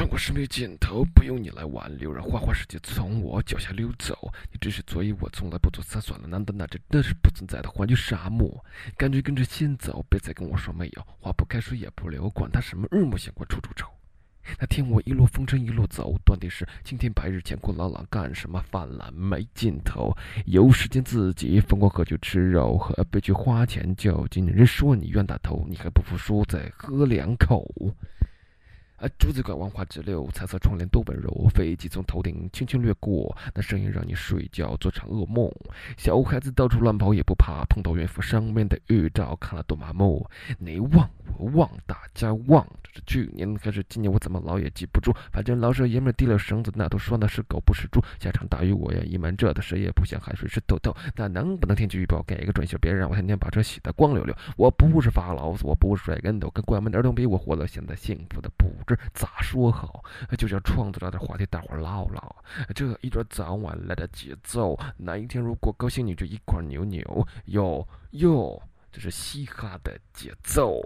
生活是没有尽头，不用你来挽留，让花花世界从我脚下溜走。你只是作业，我从来不做，算算了，难道那真的是不存在的环境沙漠？感觉跟着心走，别再跟我说没有。花不开，水也不流，管他什么日暮闲，管处处愁。那天我一路风尘一路走，断的是青天白日乾坤朗朗，干什么泛滥没尽头？有时间自己疯狂喝酒吃肉，何必去花钱较劲？人说你冤大头，你还不服输，再喝两口。啊，竹子怪万花直流，彩色窗帘多温柔。飞机从头顶轻轻掠过，那声音让你睡觉做场噩梦。小孩子到处乱跑也不怕，碰到孕妇上面的预兆，看了多麻木。你忘我忘，大家旺。这是去年还是今年？我怎么老也记不住。反正老少爷们提了绳子，那都说那是狗不是猪。下场大雨我也隐瞒着的，谁也不想海水是透透。那能不能天气预报给个准信？别让我天天把车洗得光溜溜。我不是发牢骚，我不是摔跟头，跟关门的儿童比，我活得现在幸福的不知。咋说好？就想创造点话题，大伙唠唠。这一段早晚来的节奏，哪一天如果高兴，你就一块扭扭。哟哟，这是嘻哈的节奏。